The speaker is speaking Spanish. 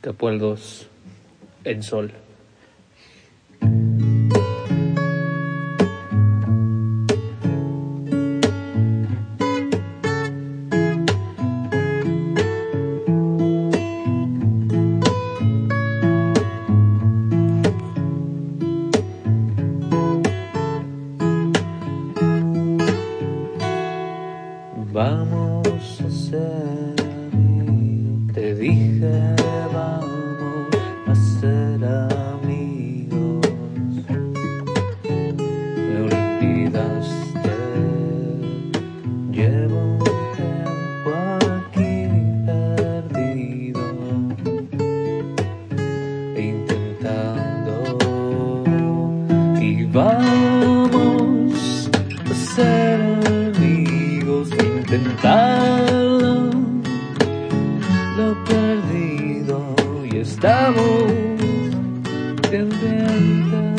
Capó el 2 en sol. Vamos a ser te dije vamos a ser amigos, intentarlo, lo perdido y estamos perdiendo.